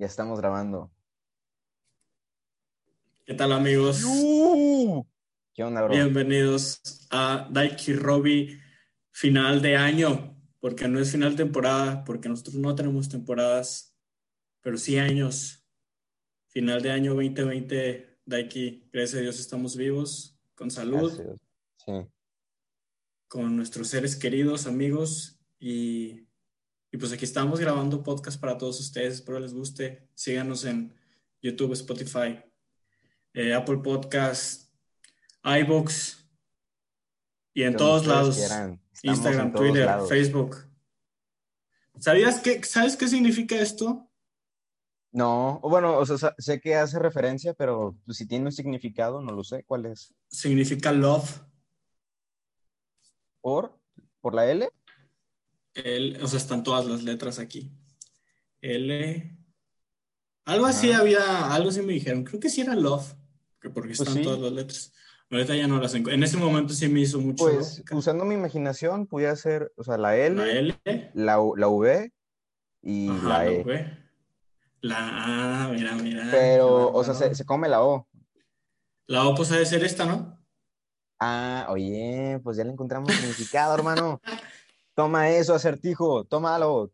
Ya estamos grabando. ¿Qué tal amigos? ¿Qué onda, bro? Bienvenidos a Daiki Robbie final de año, porque no es final de temporada, porque nosotros no tenemos temporadas, pero sí años. Final de año 2020, Daiki, gracias a Dios estamos vivos, con salud, Sí. con nuestros seres queridos, amigos y y pues aquí estamos grabando podcast para todos ustedes. Espero les guste. Síganos en YouTube, Spotify, eh, Apple Podcast, iBooks y en todos lados. Instagram, todos Twitter, lados. Facebook. ¿Sabías qué, ¿Sabes qué significa esto? No, bueno, o sea, sé que hace referencia, pero pues, si tiene un significado, no lo sé. ¿Cuál es? Significa love. ¿Por? ¿Por la L? El, o sea, están todas las letras aquí. L. Algo así había, algo así me dijeron. Creo que sí era love, que porque Pues están sí. todas las letras. Ahorita ya no las encuentro. En ese momento sí me hizo mucho Pues lógica. usando mi imaginación, pudiera ser, o sea, la L, La la, L. La V y Ajá, la la E. V. La A, mira, mira. Pero, o sea, se come la O. La O pues ha de ser esta, ¿no? Ah, oye, pues ya le encontramos significado, hermano. Toma eso, acertijo, tómalo.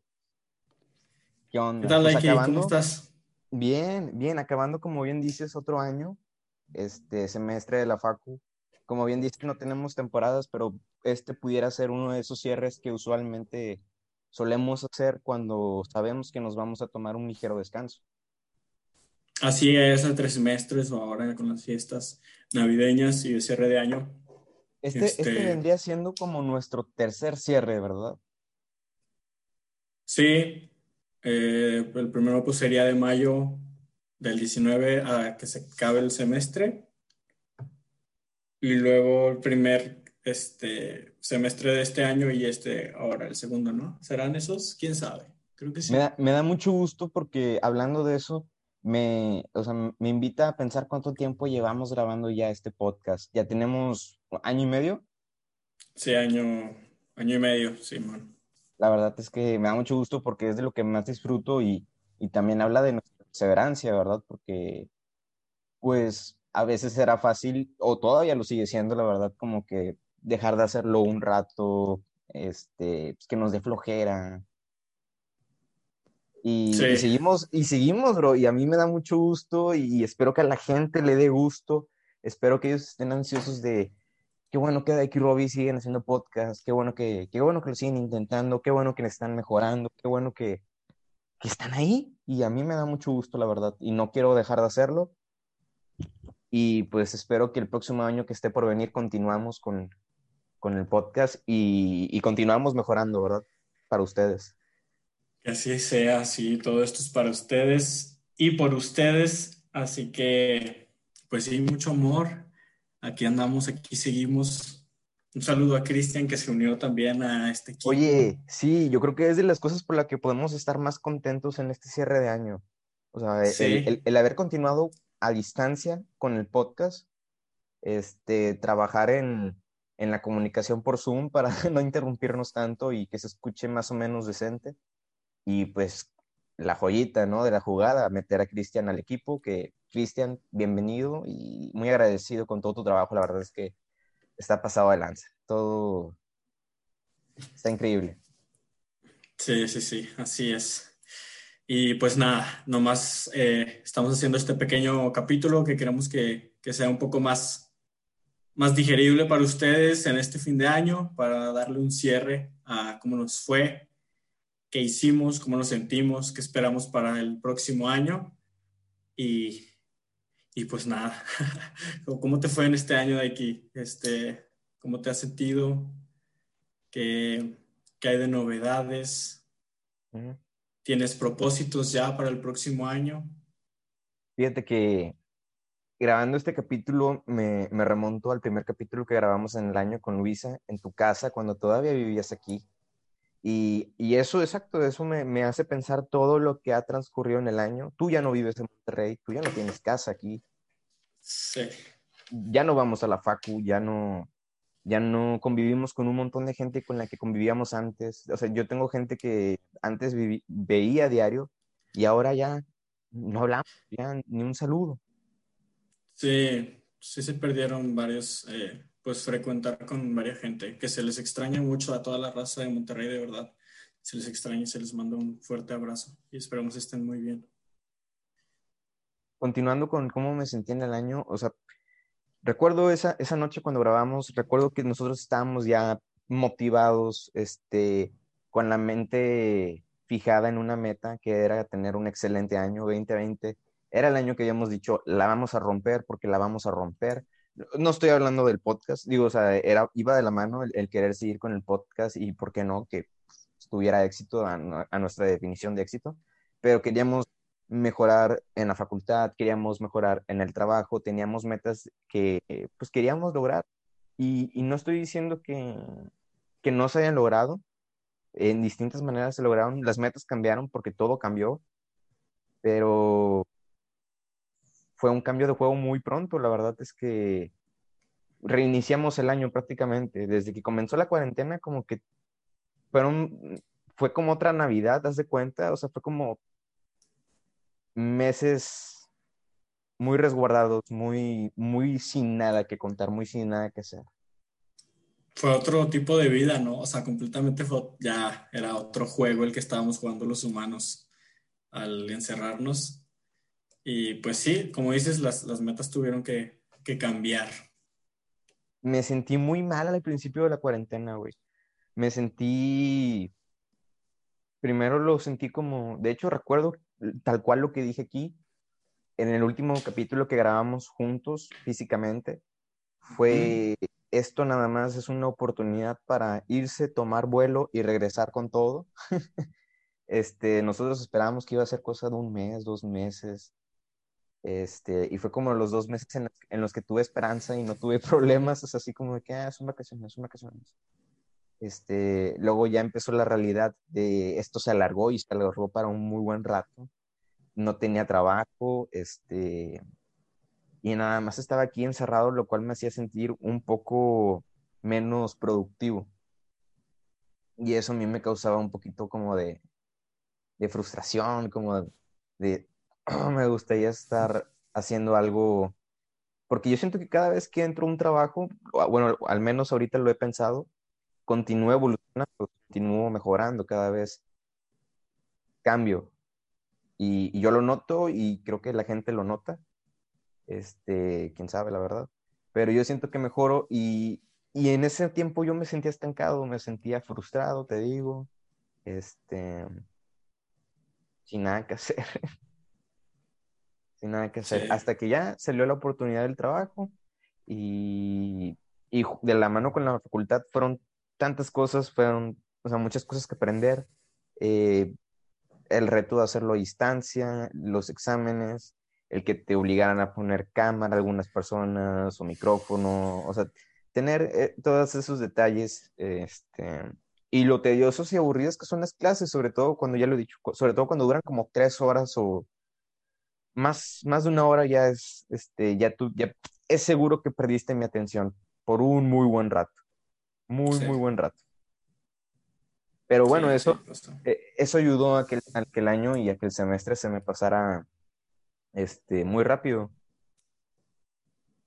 ¿Qué onda? ¿Qué tal, Pues ¿Cómo estás? Bien, bien, acabando como bien dices otro año, este semestre de la Facu. Como bien dices, no tenemos temporadas, pero este pudiera ser uno de esos cierres que usualmente solemos hacer cuando sabemos que nos vamos a tomar un ligero descanso. Así es, a tres semestres o ahora con las fiestas navideñas y de cierre de año. Este, este Este- vendría siendo como nuestro tercer cierre, ¿verdad? Sí, eh, el primero pues sería de mayo del 19 a que se acabe el semestre. Y luego el primer este, semestre de este año y este ahora el segundo, ¿no? ¿Serán esos? ¿Quién sabe? Creo que sí. Me da, me da mucho gusto porque hablando de eso, me, o sea, me invita a pensar cuánto tiempo llevamos grabando ya este podcast. Ya tenemos año y medio. Sí, año, año y medio, sí, man. La verdad es que me da mucho gusto porque es de lo que más disfruto y, y también habla de nuestra perseverancia, ¿verdad? Porque, pues, a veces era fácil, o todavía lo sigue siendo, la verdad, como que dejar de hacerlo un rato, este, pues, que nos dé flojera. Y, Sí. y seguimos, y seguimos, bro, y a mí me da mucho gusto y, espero que a la gente le dé gusto. Espero que ellos estén ansiosos de, qué bueno que Dike y Robbie siguen haciendo podcast, qué bueno que, qué bueno que lo siguen intentando, qué bueno que le están mejorando, qué bueno que, que están ahí. Y a mí me da mucho gusto, la verdad, y no quiero dejar de hacerlo. Y pues espero que el próximo año que esté por venir continuamos con, con el podcast y, y continuamos mejorando, ¿verdad? Para ustedes. Que así sea, sí, todo esto es para ustedes y por ustedes, así que, pues sí, mucho amor. Aquí andamos, aquí seguimos. Un saludo a Cristian que se unió también a este equipo. Oye, sí, yo creo que es de las cosas por las que podemos estar más contentos en este cierre de año. O sea, el- Sí. el, el haber continuado a distancia con el podcast, este, trabajar en, en la comunicación por Zoom para no interrumpirnos tanto y que se escuche más o menos decente. Y pues la joyita, ¿no? De la jugada, meter a Cristian al equipo, que Cristian, bienvenido y muy agradecido con todo tu trabajo. La verdad es que está pasado de lanza. Todo está increíble. Sí, sí, sí, así es. Y pues nada, nomás eh, estamos haciendo este pequeño capítulo que queremos que, que sea un poco más, más digerible para ustedes en este fin de año, para darle un cierre a cómo nos fue, qué hicimos, cómo nos sentimos, qué esperamos para el próximo año. Y, y pues nada, ¿cómo te fue en este año de aquí? Este, ¿Cómo te has sentido? ¿Qué, qué hay de novedades? ¿Tienes propósitos ya para el próximo año? Fíjate que grabando este capítulo me, me remonto al primer capítulo que grabamos en el año con Luisa en tu casa cuando todavía vivías aquí. Y, y eso, exacto, eso me, me, hace pensar todo lo que ha transcurrido en el año. Tú ya no vives en Monterrey, tú ya no tienes casa aquí. Sí. Ya no vamos a la facu, ya no, ya no convivimos con un montón de gente con la que convivíamos antes. O sea, yo tengo gente que antes veía a diario y ahora ya no hablamos, ya ni un saludo. Sí, sí se perdieron varios, eh, pues frecuentar con varias gente, que se les extraña mucho a toda la raza de Monterrey, de verdad. Se les extraña y se les manda un fuerte abrazo y esperamos estén muy bien. Continuando con cómo me sentí en el año, o sea, recuerdo esa, esa noche cuando grabamos, recuerdo que nosotros estábamos ya motivados, este, con la mente fijada en una meta que era tener un excelente año 2020. Era el año que habíamos dicho, la vamos a romper porque la vamos a romper no estoy hablando del podcast, digo, o sea, era, iba de la mano el, querer seguir con el podcast y, ¿por qué no?, que tuviera éxito a, nuestra definición de éxito, pero queríamos mejorar en la facultad, queríamos mejorar en el trabajo, teníamos metas que pues queríamos lograr y, y no estoy diciendo que, que no se hayan logrado, en distintas maneras se lograron, las metas cambiaron porque todo cambió, pero fue un cambio de juego muy pronto. La verdad es que reiniciamos el año prácticamente. Desde que comenzó la cuarentena, como que fueron, fue como otra Navidad, haz de cuenta. O sea, fue como meses muy resguardados, muy, muy sin nada que contar, muy sin nada que hacer. Fue otro tipo de vida, ¿no? O sea, completamente ya era otro juego el que estábamos jugando los humanos al encerrarnos y pues sí, como dices, las, las metas tuvieron que, que, cambiar. Me sentí muy mal al principio de la cuarentena, güey. Me sentí, primero lo sentí como, de hecho recuerdo tal cual lo que dije aquí, en el último capítulo que grabamos juntos físicamente, fue esto nada más es una oportunidad para irse, tomar vuelo y regresar con todo. este, nosotros esperábamos que iba a ser cosa de un mes, dos meses, este, y fue como los dos meses en, los que tuve esperanza y no tuve problemas, es así como de que ah, son vacaciones, son vacaciones. Este, luego ya empezó la realidad de esto se alargó y se alargó para un muy buen rato. No tenía trabajo, este, y nada más estaba aquí encerrado, lo cual me hacía sentir un poco menos productivo. Y eso a mí me causaba un poquito como de, de frustración, como de, me gustaría estar haciendo algo, porque yo siento que cada vez que entro a un trabajo, bueno, al menos ahorita lo he pensado, continúo evolucionando, continúo mejorando cada vez, cambio. Y, yo lo noto y creo que la gente lo nota. Este, quién sabe, la verdad. Pero yo siento que mejoro y, y en ese tiempo yo me sentía estancado, me sentía frustrado, te digo, este, sin nada que hacer. Sin nada que hacer, hasta que ya salió la oportunidad del trabajo y, y, de la mano con la facultad fueron tantas cosas, fueron, o sea, muchas cosas que aprender, eh, el reto de hacerlo a distancia, los exámenes, el que te obligaran a poner cámara algunas personas o micrófono, o sea, tener eh, todos esos detalles, este, y lo tediosos y aburridos que son las clases, sobre todo cuando ya lo he dicho, sobre todo cuando duran como tres horas o más, más de una hora ya es, este, ya tú, ya es seguro que perdiste mi atención por un muy buen rato. Muy, muy buen rato. Pero bueno, eso, eh, eso ayudó a que, a que, el año y a que el semestre se me pasara este, muy rápido.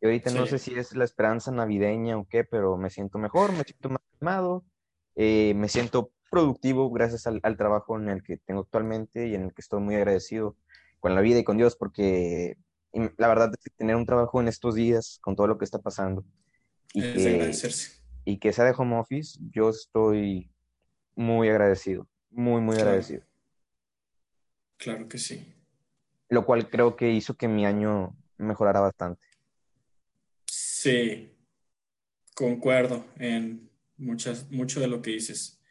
Y ahorita no sé si es la esperanza navideña o qué, pero me siento mejor, me siento más animado, eh, me siento productivo gracias al, al, trabajo en el que tengo actualmente y en el que estoy muy agradecido con la vida y con Dios, porque la verdad es que tener un trabajo en estos días con todo lo que está pasando y, que, y que sea de home office, yo estoy muy agradecido, muy, muy agradecido. Claro que sí. Lo cual creo que hizo que mi año mejorara bastante. Sí, concuerdo en muchas, mucho de lo que dices,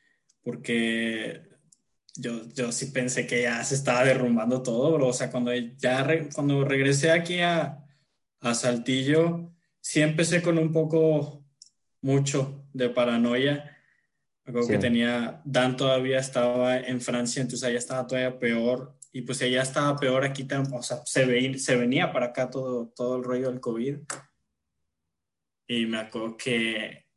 porque yo, yo sí pensé que ya se estaba derrumbando todo, bro. O sea, cuando ya cuando regresé aquí a, a Saltillo, sí empecé con un poco, mucho de paranoia. Algo que tenía, Dan todavía estaba en Francia, entonces allá estaba todavía peor. Y pues allá estaba peor aquí, o sea, se, se venía para acá todo, todo el rollo del COVID. Y me acuerdo que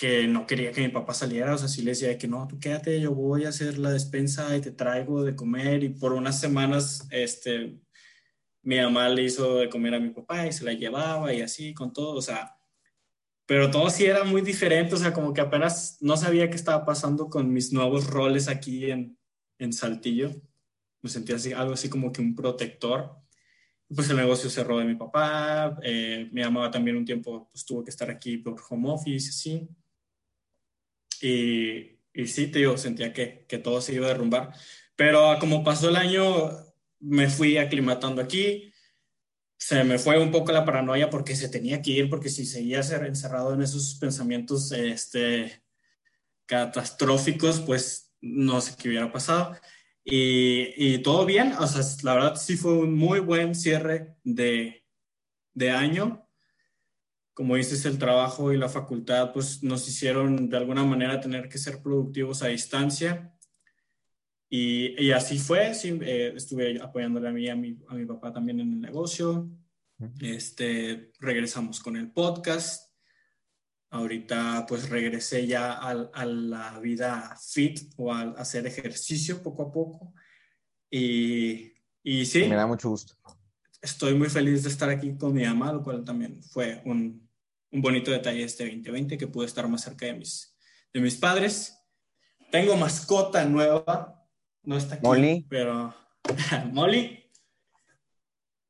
que no quería que mi papá saliera, o sea, sí le decía que no, tú quédate, yo voy a hacer la despensa y te traigo de comer y por unas semanas, este, mi mamá le hizo de comer a mi papá y se la llevaba y así con todo, o sea, pero todo sí era muy diferente, o sea, como que apenas no sabía qué estaba pasando con mis nuevos roles aquí en, en Saltillo, me sentía así, algo así como que un protector. Pues el negocio cerró de mi papá, eh, mi mamá también un tiempo pues, tuvo que estar aquí por home office, así. Y, y sí, te sentía que, que todo se iba a derrumbar. Pero como pasó el año, me fui aclimatando aquí. Se me fue un poco la paranoia porque se tenía que ir, porque si seguía ser encerrado en esos pensamientos este, catastróficos, pues no sé qué hubiera pasado. Y, y, todo bien, o sea, la verdad sí fue un muy buen cierre de, de año como dices, el trabajo y la facultad pues nos hicieron de alguna manera tener que ser productivos a distancia. Y, y así fue, sí, eh, estuve apoyándole a mí a mi, a mi papá también en el negocio. Este, regresamos con el podcast. Ahorita pues regresé ya a, a la vida fit o a, hacer ejercicio poco a poco. Y, y sí. Me da mucho gusto. Estoy muy feliz de estar aquí con mi mamá, lo cual también fue un, un bonito detalle este 2020 que pude estar más cerca de mis, de mis padres. Tengo mascota nueva, no está aquí, Molly. pero Molly.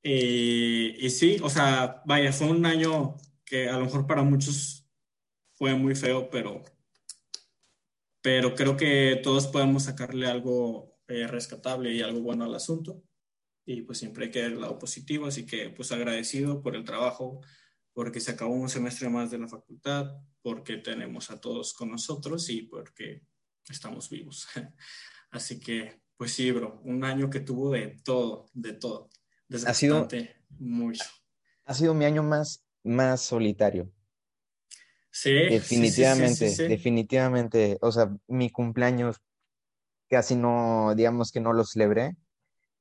Y, y sí, o sea, vaya, fue un año que a lo mejor para muchos fue muy feo, pero, pero creo que todos podemos sacarle algo eh, rescatable y algo bueno al asunto. Y pues siempre hay que ver el lado positivo, así que pues agradecido por el trabajo, porque se acabó un semestre más de la facultad, porque tenemos a todos con nosotros y porque estamos vivos. Así que, pues sí, bro, un año que tuvo de todo, de todo. Ha sido mucho. Ha sido mi año más, más solitario. Sí, definitivamente, definitivamente. O sea, mi cumpleaños casi no, digamos que no lo celebré.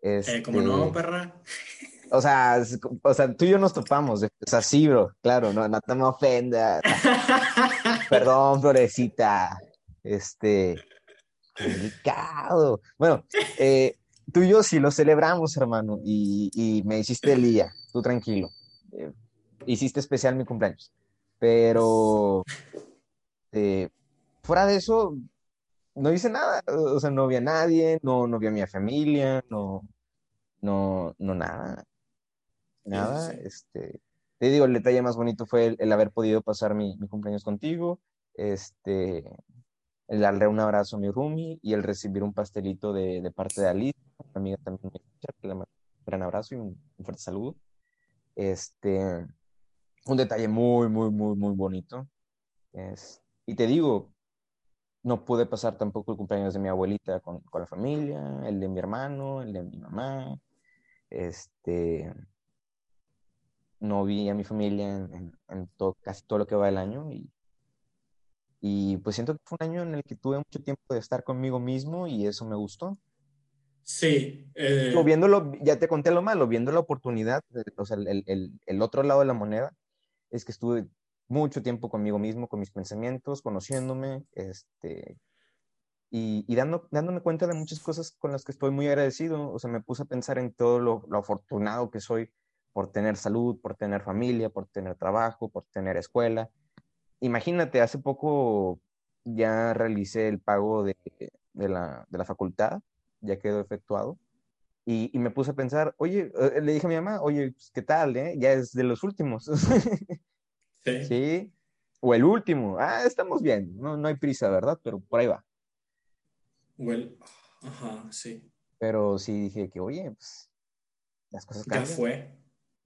Este... como no, perra. O sea, o sea, tú y yo nos topamos. O sea, sí, bro, claro, no, no te me ofendas. Perdón, florecita. Este, delicado. Bueno, eh, tú y yo sí lo celebramos, hermano, y, y me hiciste el día, tú tranquilo. Eh, hiciste especial mi cumpleaños. Pero eh, fuera de eso, no hice nada. O sea, no vi a nadie, no, no vi a mi familia, no, no, no nada. Nada, este, te digo, el detalle más bonito fue el, haber podido pasar mi, mi, cumpleaños contigo, este, el darle un abrazo a mi roomie y el recibir un pastelito de, de parte de Alice, amiga también, un gran abrazo y un, fuerte saludo. Este, un detalle muy, muy, muy, muy bonito. Es, y te digo, no pude pasar tampoco el cumpleaños de mi abuelita con, con la familia, el de mi hermano, el de mi mamá, este, no vi a mi familia en, casi todo lo que va del año y, y pues siento que fue un año en el que tuve mucho tiempo de estar conmigo mismo y eso me gustó. Sí. Eh... viéndolo, ya te conté lo malo, viendo la oportunidad, o sea, el, el, el, otro lado de la moneda, es que estuve mucho tiempo conmigo mismo, con mis pensamientos, conociéndome, este, y, y dando, dándome cuenta de muchas cosas con las que estoy muy agradecido. O sea, me puse a pensar en todo lo, lo afortunado que soy por tener salud, por tener familia, por tener trabajo, por tener escuela. Imagínate, hace poco ya realicé el pago de, de, la, de la, facultad, ya quedó efectuado, y, y, me puse a pensar, oye, eh, le dije a mi mamá, oye, pues, ¿qué tal? Eh? Ya es de los últimos. sí. sí. O el último. Ah, estamos bien, no, no hay prisa, ¿verdad? Pero por ahí va. Well, ajá, sí. Pero sí dije que, oye, pues las cosas cambian. Ya fue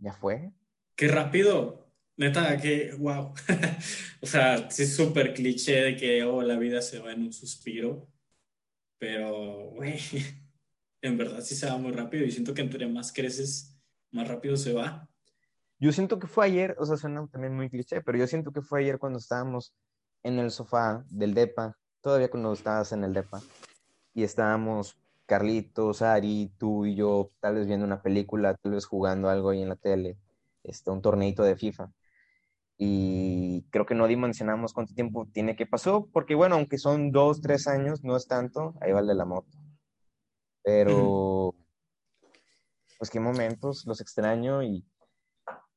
ya fue. Qué rápido. Neta, que wow. o sea, sí es súper cliché de que oh, la vida se va en un suspiro. Pero, güey, en verdad sí se va muy rápido y siento que entre más creces, más rápido se va. Yo siento que fue ayer, o sea, suena también muy cliché, pero yo siento que fue ayer cuando estábamos en el sofá del DEPA, todavía cuando estabas en el DEPA, y estábamos Carlitos, Ari, tú y yo, tal vez viendo una película, tal vez jugando algo ahí en la tele, este, un torneito de FIFA. Y creo que no dimensionamos cuánto tiempo tiene que pasó, porque bueno, aunque son dos, tres años, no es tanto, ahí va el de la moto. Pero, pues qué momentos, los extraño y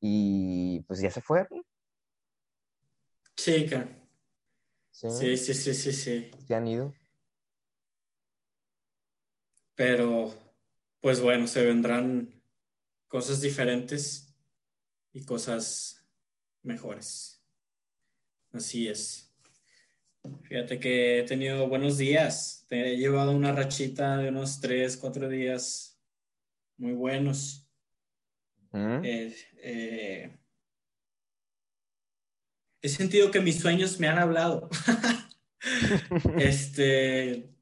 y pues ya se fue. Chica. Sí, sí, sí, sí, sí. sí. Se han ido. Pero, pues bueno, se vendrán cosas diferentes y cosas mejores. Así es. Fíjate que he tenido buenos días. Te he llevado una rachita de unos tres, cuatro días muy buenos. Eh, eh, he sentido que mis sueños me han hablado. este,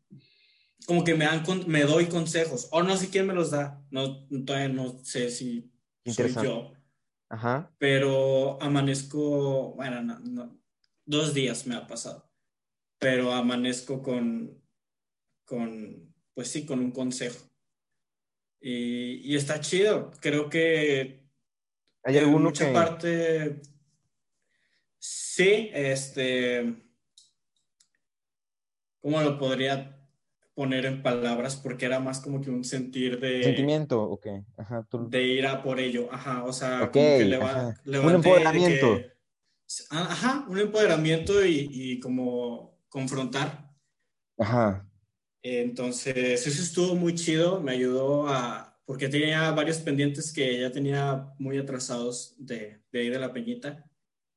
como que me, han, me doy consejos, o no sé quién me los da, no, todavía no sé si soy yo. Ajá. Pero amanezco, bueno, dos días me ha pasado, pero amanezco con, con, pues sí, con un consejo. Y, está chido. Creo que. ¿Hay alguno mucha parte. Sí, este. ¿Cómo lo podría poner en palabras? Porque era más como que un sentir de. Sentimiento, ok. De ir a por ello. Ajá, o sea, como que un empoderamiento. ajá, un empoderamiento y, y como confrontar. Ajá. Entonces, eso estuvo muy chido, me ayudó a, porque tenía varios pendientes que ya tenía muy atrasados de, de ahí de la peñita.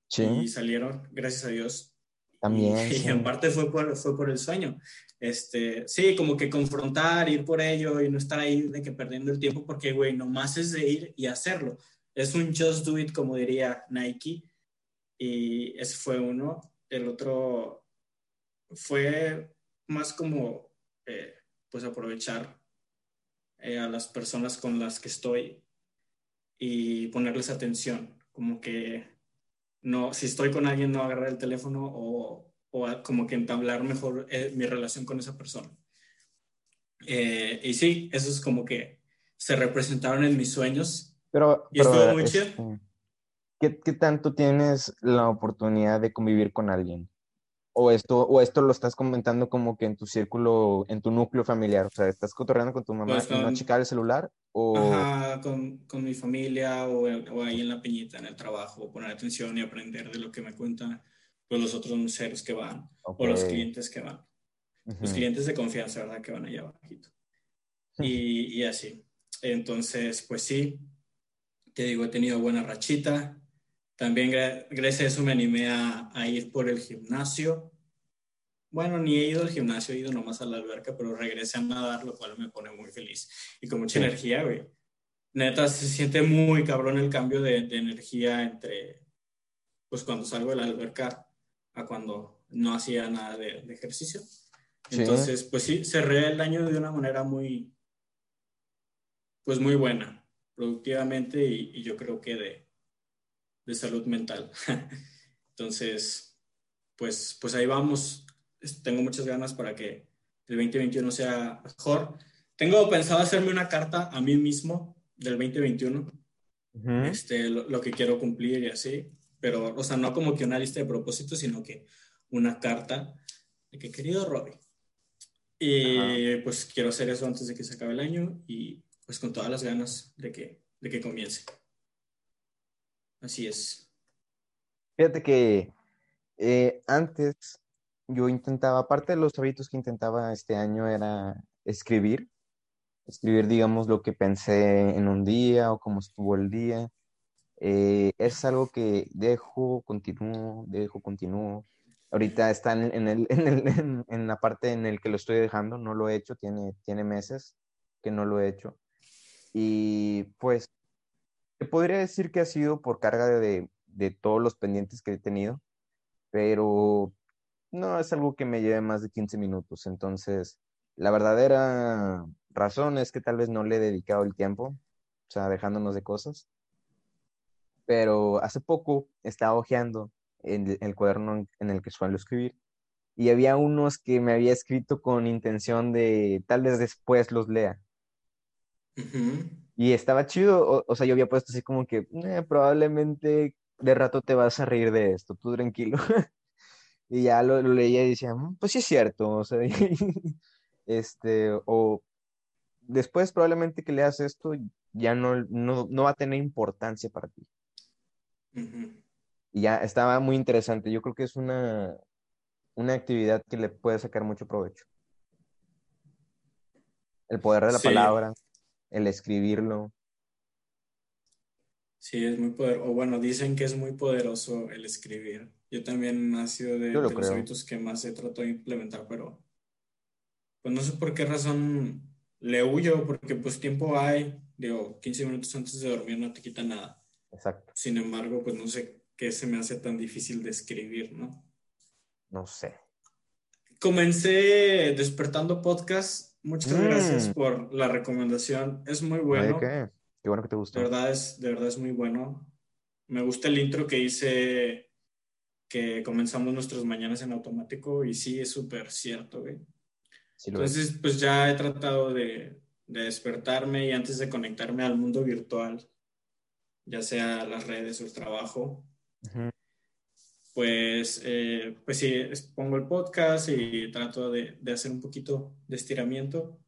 Sí. Y salieron, gracias a Dios. También. Y, en parte fue por, fue por el sueño. Este, sí, como que confrontar, ir por ello y no estar ahí de que perdiendo el tiempo, porque, güey, nomás es de ir y hacerlo. Es un just do it, como diría Nike. Y ese fue uno. El otro fue más como eh, pues aprovechar eh, a las personas con las que estoy y ponerles atención, como que no, si estoy con alguien no agarrar el teléfono o, o como que entablar mejor eh, mi relación con esa persona. y sí, eso es como que se representaron en mis sueños. Pero, y estuvo muy chido. Este, ¿qué, ¿Qué tanto tienes la oportunidad de convivir con alguien? o esto, o esto lo estás comentando como que en tu círculo, en tu núcleo familiar, o sea, estás cotorreando con tu mamá pues y no checar el celular, o... Ajá, con, con mi familia, o, o, ahí en la peñita, en el trabajo, poner atención y aprender de lo que me cuentan pues, los otros meseros que van, o los clientes que van. Los clientes de confianza, ¿verdad? Que van allá abajito. Y, y así. Entonces, pues sí, te digo, he tenido buena rachita, también gracias a eso me animé a, a, ir por el gimnasio. Bueno, ni he ido al gimnasio, he ido nomás a la alberca, pero regresé a nadar, lo cual me pone muy feliz y con mucha energía, güey. Neta, se siente muy cabrón el cambio de, de, energía entre, pues cuando salgo de la alberca a cuando no hacía nada de, de ejercicio. Entonces, pues sí, cerré el año de una manera muy, pues muy buena, productivamente y, y yo creo que de, de salud mental. Entonces, pues, pues ahí vamos. Tengo muchas ganas para que el 2021 sea mejor. Tengo pensado hacerme una carta a mí mismo del 2021, este, lo, que quiero cumplir y así, pero, o sea, no como que una lista de propósitos, sino que una carta de que, querido Robbie, y pues quiero hacer eso antes de que se acabe el año y pues con todas las ganas de que, de que comience. Así es. Fíjate que eh, antes yo intentaba, aparte de los hábitos que intentaba este año, era escribir. Escribir, digamos, lo que pensé en un día o cómo estuvo el día. Eh, es algo que dejo, continúo, dejo, continúo. Ahorita está en, el, en, la parte en el que lo estoy dejando, no lo he hecho, tiene, tiene meses que no lo he hecho. Y pues te podría decir que ha sido por carga de, de todos los pendientes que he tenido, pero no es algo que me lleve más de 15 minutos. Entonces, la verdadera razón es que tal vez no le he dedicado el tiempo, o sea, dejándonos de cosas. Pero hace poco estaba hojeando el, el cuaderno en el que suelo escribir y había unos que me había escrito con intención de tal vez después los lea. Y estaba chido, o, sea, yo había puesto así como que eh, probablemente de rato te vas a reír de esto, tú tranquilo. y ya lo, leía y decía, mm, pues sí es cierto, o sea, este, o después probablemente que leas esto ya no, no, va a tener importancia para ti. Y ya estaba muy interesante, yo creo que es una, una actividad que le puede sacar mucho provecho. El poder de la palabra, el escribirlo. Sí, es muy poderoso. O bueno, dicen que es muy poderoso el escribir. Yo también ha sido de, los hábitos que más he tratado de implementar, pero pues no sé por qué razón le huyo, porque pues tiempo hay, digo, 15 minutos antes de dormir no te quita nada. Exacto. Sin embargo, pues no sé qué se me hace tan difícil de escribir, ¿no? No sé. Comencé despertando podcast. Muchas gracias mm. por la recomendación. Es muy bueno. Qué? qué bueno que te gusta. De verdad es, de verdad es muy bueno. Me gusta el intro que hice que comenzamos nuestras mañanas en automático y sí, es súper cierto, güey. Entonces, pues ya he tratado de, de, despertarme y antes de conectarme al mundo virtual, ya sea las redes o el trabajo, pues, eh, pues sí, pongo el podcast y trato de, de hacer un poquito de estiramiento.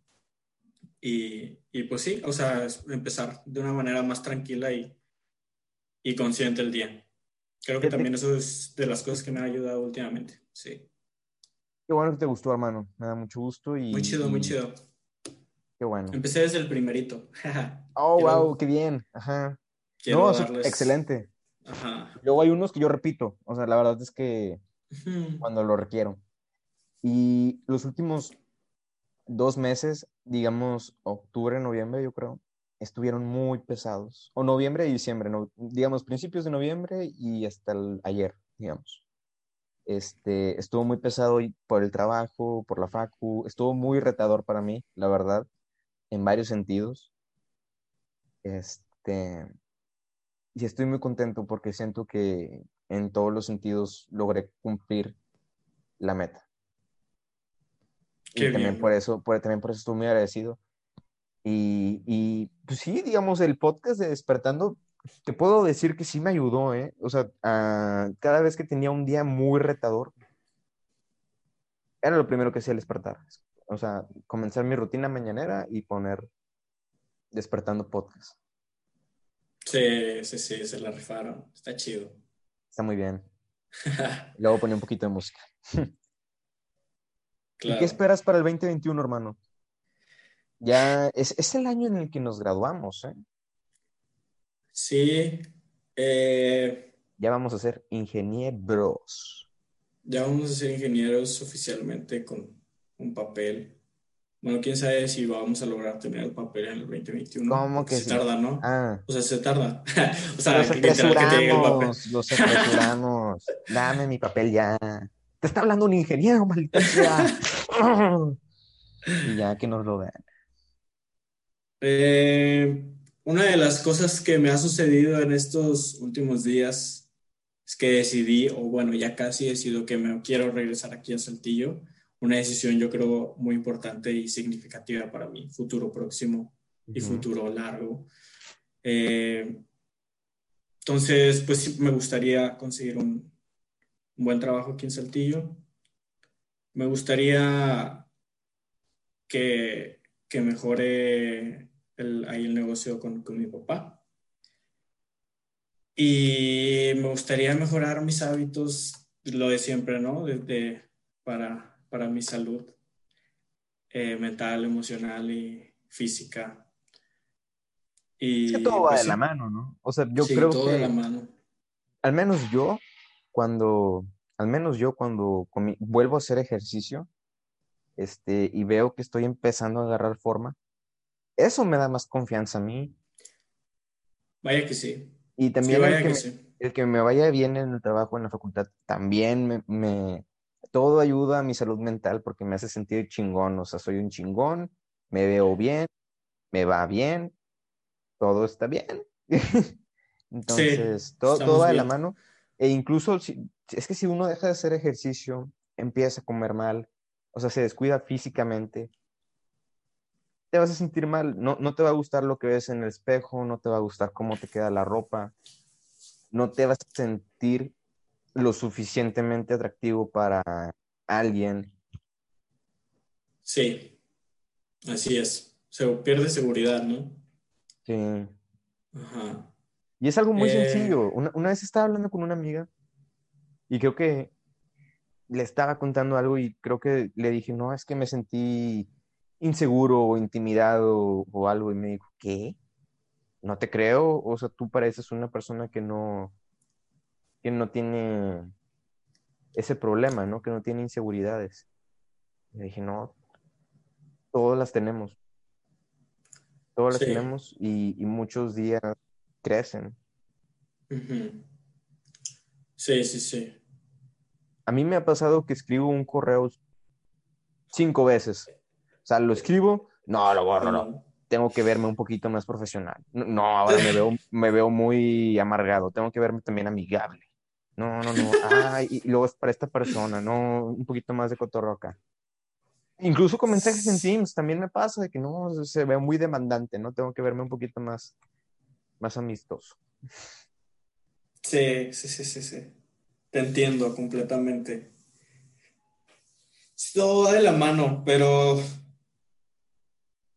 Y, y, pues sí, o sea, empezar de una manera más tranquila y, y consciente el día. Creo que también eso es de las cosas que me ha ayudado últimamente, sí. Qué bueno que te gustó, hermano. Me da mucho gusto y... Muy chido, muy chido. Qué bueno. Empecé desde el primerito. oh, wow, qué bien. Ajá. No, excelente. Luego hay unos que yo repito, o sea, la verdad es que cuando lo requiero. Y los últimos dos meses, digamos octubre, noviembre, yo creo, estuvieron muy pesados. O noviembre y diciembre, no, digamos principios de noviembre y hasta el, ayer, digamos. Este, estuvo muy pesado por el trabajo, por la facu, estuvo muy retador para mí, la verdad, en varios sentidos. Este, y estoy muy contento porque siento que en todos los sentidos logré cumplir la meta. y también por eso, por, también por eso estoy muy agradecido. Y, y, pues sí, digamos, el podcast de Despertando, te puedo decir que sí me ayudó, ¿eh? O sea, cada vez que tenía un día muy retador, era lo primero que hacía al despertar. O sea, comenzar mi rutina mañanera y poner Despertando Podcast. Sí, sí, sí, se la rifaron. Está chido. Está muy bien. Luego pone un poquito de música. ¿Y qué esperas para el 2021, hermano? Ya es, es, el año en el que nos graduamos, ¿eh? Sí. Eh, ya vamos a ser ingenieros. Ya vamos a ser ingenieros oficialmente con un papel. Bueno, quién sabe si vamos a lograr tener el papel en el 2021. ¿Cómo que se tarda, ¿no? Ah. O sea, se tarda. o sea, los apresuramos, los apresuramos. Dame mi papel ya. Te está hablando un ingeniero, maldita sea. y ya que nos lo vean. Eh, una de las cosas que me ha sucedido en estos últimos días es que decidí, o bueno, ya casi he decidido que me quiero regresar aquí a Saltillo una decisión yo creo muy importante y significativa para mi futuro próximo y futuro largo. Eh, entonces, pues me gustaría conseguir un, buen trabajo aquí en Saltillo. Me gustaría que, que mejore el, ahí el negocio con, con mi papá. Y me gustaría mejorar mis hábitos, lo de siempre, ¿no? De, para, para mi salud eh, mental, emocional y física. Y, que todo va pues de la mano, ¿no? O sea, yo creo todo que... de la mano. Al menos yo, cuando... Al menos yo cuando vuelvo a hacer ejercicio este, y veo que estoy empezando a agarrar forma, eso me da más confianza a mí. Vaya que sí. Y también el, que me, el, que me, vaya bien en el trabajo, en la facultad, también me, todo ayuda a mi salud mental porque me hace sentir chingón, o sea, soy un chingón, me veo bien, me va bien, todo está bien. Entonces, todo, todo va de la mano. E incluso, si, es que si uno deja de hacer ejercicio, empieza a comer mal, o sea, se descuida físicamente, te vas a sentir mal, no, no te va a gustar lo que ves en el espejo, no te va a gustar cómo te queda la ropa, no te vas a sentir lo suficientemente atractivo para alguien. Sí, así es. Se pierde seguridad, ¿no? Sí. Ajá. Y es algo muy eh. sencillo. Una, una, vez estaba hablando con una amiga y creo que le estaba contando algo y creo que le dije, no, es que me sentí inseguro o intimidado o algo y me dijo, ¿qué? No te creo, o sea, tú pareces una persona que no, que no tiene ese problema, ¿no? Que no tiene inseguridades. Le dije, no, todas las tenemos. Todas las tenemos y, muchos días crecen. Sí, sí, sí. A mí me ha pasado que escribo un correo cinco veces. O sea, lo escribo, no, lo borro, no. Tengo que verme un poquito más profesional. No, ahora me veo, me veo muy amargado. Tengo que verme también amigable. No, no, no. Ay, y luego es para esta persona, no, un poquito más de cotorro acá. Incluso con mensajes en Teams también me pasa de que no, se ve muy demandante, ¿no? Tengo que verme un poquito más, más amistoso. Sí, sí, sí, sí, sí. Te entiendo completamente. Todo va de la mano, pero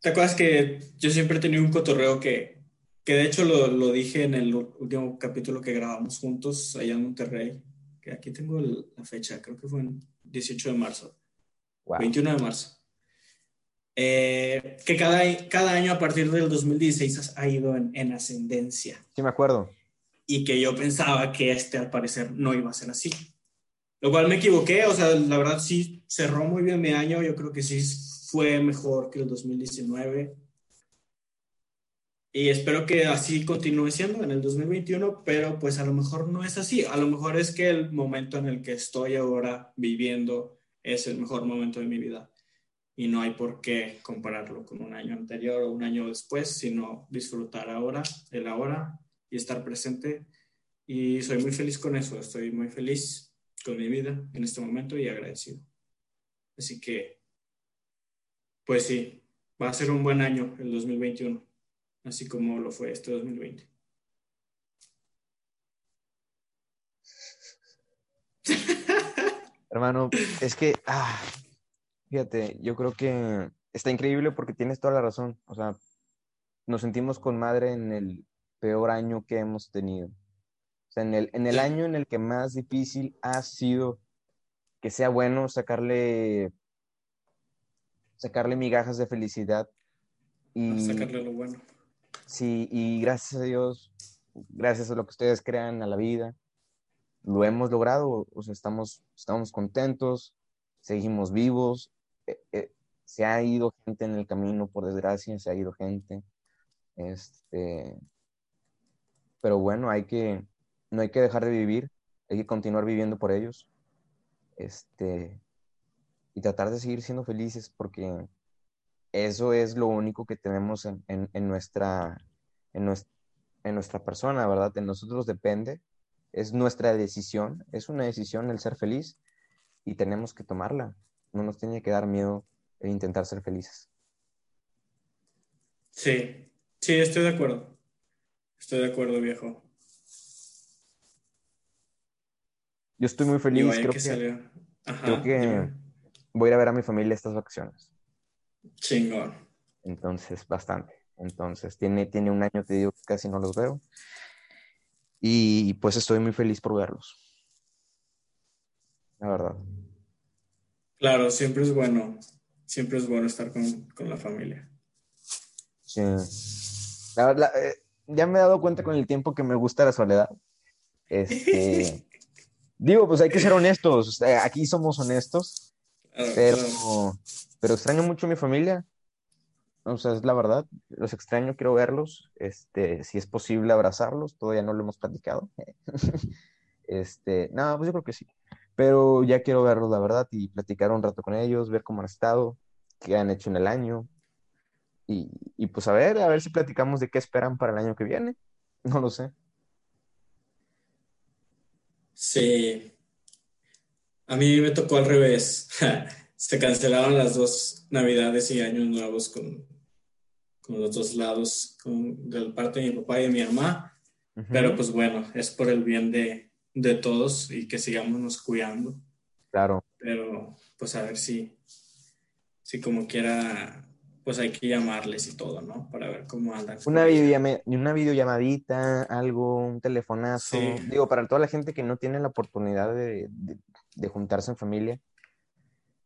¿te acuerdas que yo siempre he tenido un cotorreo que que de hecho lo, lo, dije en el último capítulo que grabamos juntos allá en Monterrey, que aquí tengo la fecha, creo que fue en 18 de marzo, 21 de marzo. Eh, que cada, cada año a partir del 2016 ha ido en, en, ascendencia. Sí, me acuerdo. Y que yo pensaba que este al parecer no iba a ser así. Lo cual me equivoqué, o sea, la verdad sí cerró muy bien mi año, yo creo que sí fue mejor que el 2019 y espero que así continúe siendo en el 2021, pero pues a lo mejor no es así. A lo mejor es que el momento en el que estoy ahora viviendo es el mejor momento de mi vida. Y no hay por qué compararlo con un año anterior o un año después, sino disfrutar ahora, el ahora y estar presente. Y soy muy feliz con eso. Estoy muy feliz con mi vida en este momento y agradecido. Así que, pues sí, va a ser un buen año el 2021 así como lo fue este 2020. Hermano, es que, ah, fíjate, yo creo que está increíble porque tienes toda la razón. O sea, nos sentimos con madre en el peor año que hemos tenido. O sea, en el, en el año en el que más difícil ha sido que sea bueno sacarle, sacarle migajas de felicidad. Y, sacarle lo bueno. Sí, y gracias a Dios, gracias a lo que ustedes crean a la vida, lo hemos logrado, o sea, estamos, estamos contentos, seguimos vivos, eh, eh, se ha ido gente en el camino, por desgracia, se ha ido gente, este, pero bueno, hay que, no hay que dejar de vivir, hay que continuar viviendo por ellos, este, y tratar de seguir siendo felices porque eso es lo único que tenemos en, nuestra, en, nuestra, persona, ¿verdad? En nosotros depende, es nuestra decisión, es una decisión el ser feliz y tenemos que tomarla. No nos tiene que dar miedo el intentar ser felices. Sí, sí, estoy de acuerdo. Estoy de acuerdo, viejo. Yo estoy muy feliz. creo que, creo que voy a ir a ver a mi familia estas vacaciones. Chingón. Entonces, bastante. Entonces, tiene, tiene un año, te digo, que casi no los veo. Y pues estoy muy feliz por verlos. La verdad. Claro, siempre es bueno. Siempre es bueno estar con, la familia. Sí. La verdad, eh, ya me he dado cuenta con el tiempo que me gusta la soledad. Este, digo, pues hay que ser honestos. Aquí somos honestos. pero, pero extraño mucho a mi familia. O sea, es la verdad, los extraño, quiero verlos. Este, si es posible abrazarlos, todavía no lo hemos platicado. este, no, pues yo creo que sí. Pero ya quiero verlos, la verdad, y platicar un rato con ellos, ver cómo han estado, qué han hecho en el año. Y, y pues a ver, a ver si platicamos de qué esperan para el año que viene. No lo sé. Sí. A mí me tocó al revés. Se cancelaron las dos Navidades y Años Nuevos con, con los dos lados, con, de parte de mi papá y de mi mamá. Pero pues bueno, es por el bien de, de todos y que sigamos nos cuidando. Claro. Pero pues a ver si, si como quiera, pues hay que llamarles y todo, ¿no? Para ver cómo andan. Una, una videollamadita, algo, un telefonazo. Digo, para toda la gente que no tiene la oportunidad de, de, juntarse en familia,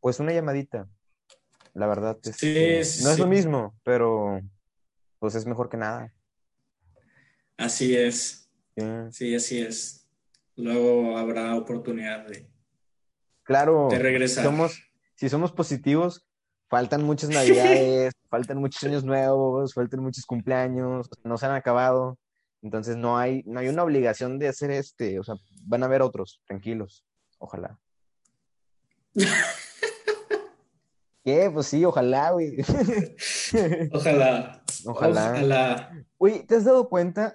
pues una llamadita. La verdad, es, sí, no es lo mismo, pero pues es mejor que nada. Así es. Sí, así es. Luego habrá oportunidad de, claro, de regresar. Somos, si somos positivos, faltan muchas navidades, faltan muchos años nuevos, faltan muchos cumpleaños, no se han acabado. Entonces no hay, no hay una obligación de hacer este, o sea, van a haber otros, tranquilos, ojalá. ¿Qué? Pues sí, ojalá, güey. Ojalá. Ojalá. Ojalá. Güey, ¿te has dado cuenta?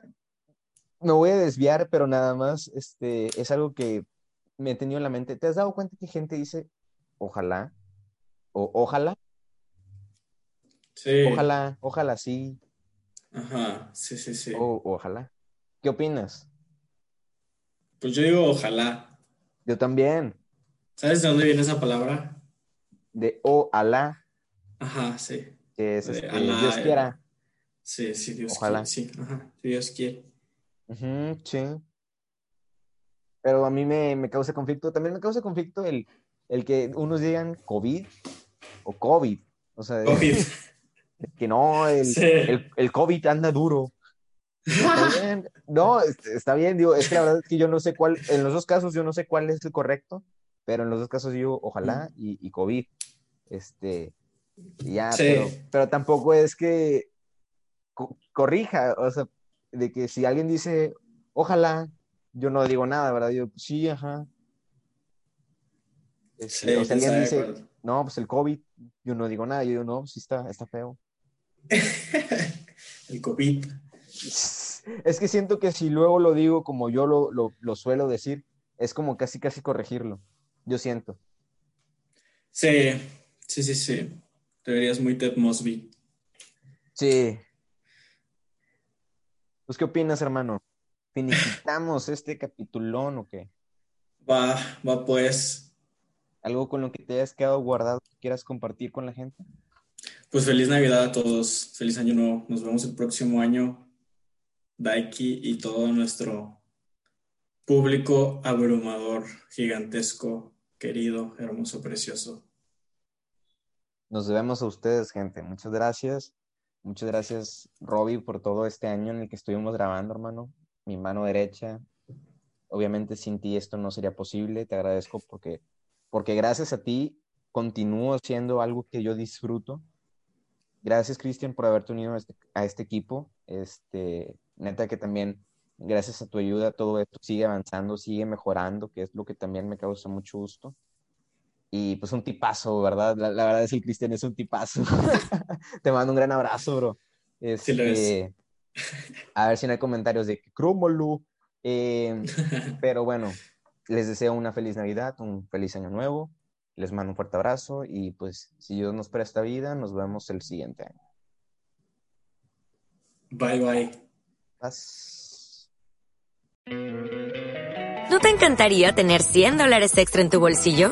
Me voy a desviar, pero nada más, este, es algo que me he tenido en la mente. ¿Te has dado cuenta que gente dice ojalá? O ojalá. Sí. Ojalá, ojalá sí. Ajá, sí, sí, sí. O ojalá. ¿Qué opinas? Pues yo digo ojalá. Yo también. ¿Sabes de dónde viene esa palabra? De ojalá. Ajá, sí. Que es este, Dios quiera. Sí, sí, Dios ojalá. quiere. Sí, ajá, Dios quiere. sí. Pero a mí me, me, causa conflicto. También me causa conflicto el, el que unos digan COVID o COVID. O sea, COVID. que no, el, el, COVID anda duro. Está bien. No, está bien, digo, es que la verdad es que yo no sé cuál, en los dos casos yo no sé cuál es el correcto, pero en los dos casos digo ojalá y, y COVID. Este, ya, pero, pero, tampoco es que corrija, o sea, de que si alguien dice ojalá, yo no digo nada, ¿verdad? Yo, sí, ajá. Este, o sea, alguien dice, no, pues el COVID, yo no digo nada, yo digo, no, sí está, está feo. el COVID. Es que siento que si luego lo digo como yo lo, lo, lo, suelo decir, es como casi, casi corregirlo. Yo siento. Sí, sí, sí, sí. Te verías muy Ted Mosby. Sí. Pues, ¿qué opinas, hermano? ¿Finiquitamos este capitulón o qué? Va, va pues. ¿Algo con lo que te hayas quedado guardado que quieras compartir con la gente? Pues feliz Navidad a todos, feliz año nuevo. Nos vemos el próximo año. Daiki y todo nuestro público abrumador, gigantesco, querido, hermoso, precioso. Nos debemos a ustedes, gente. Muchas gracias. Muchas gracias, Robbie, por todo este año en el que estuvimos grabando, hermano. Mi mano derecha. Obviamente sin ti esto no sería posible. Te agradezco porque, porque gracias a ti continúo siendo algo que yo disfruto. Gracias, Cristian, por haberte unido a este, a este equipo. Este, neta que también, gracias a tu ayuda, todo esto sigue avanzando, sigue mejorando, que es lo que también me causa mucho gusto. Y pues un tipazo, ¿verdad? La, verdad es que el Cristian es un tipazo. Te mando un gran abrazo, bro. sí lo es. Este, a ver si no hay comentarios de Cromolu. Eh, pero bueno, les deseo una feliz Navidad, un feliz año nuevo. Les mando un fuerte abrazo y pues si Dios nos presta vida, nos vemos el siguiente año. Bye bye. ¿No te encantaría tener 100 dólares extra en tu bolsillo?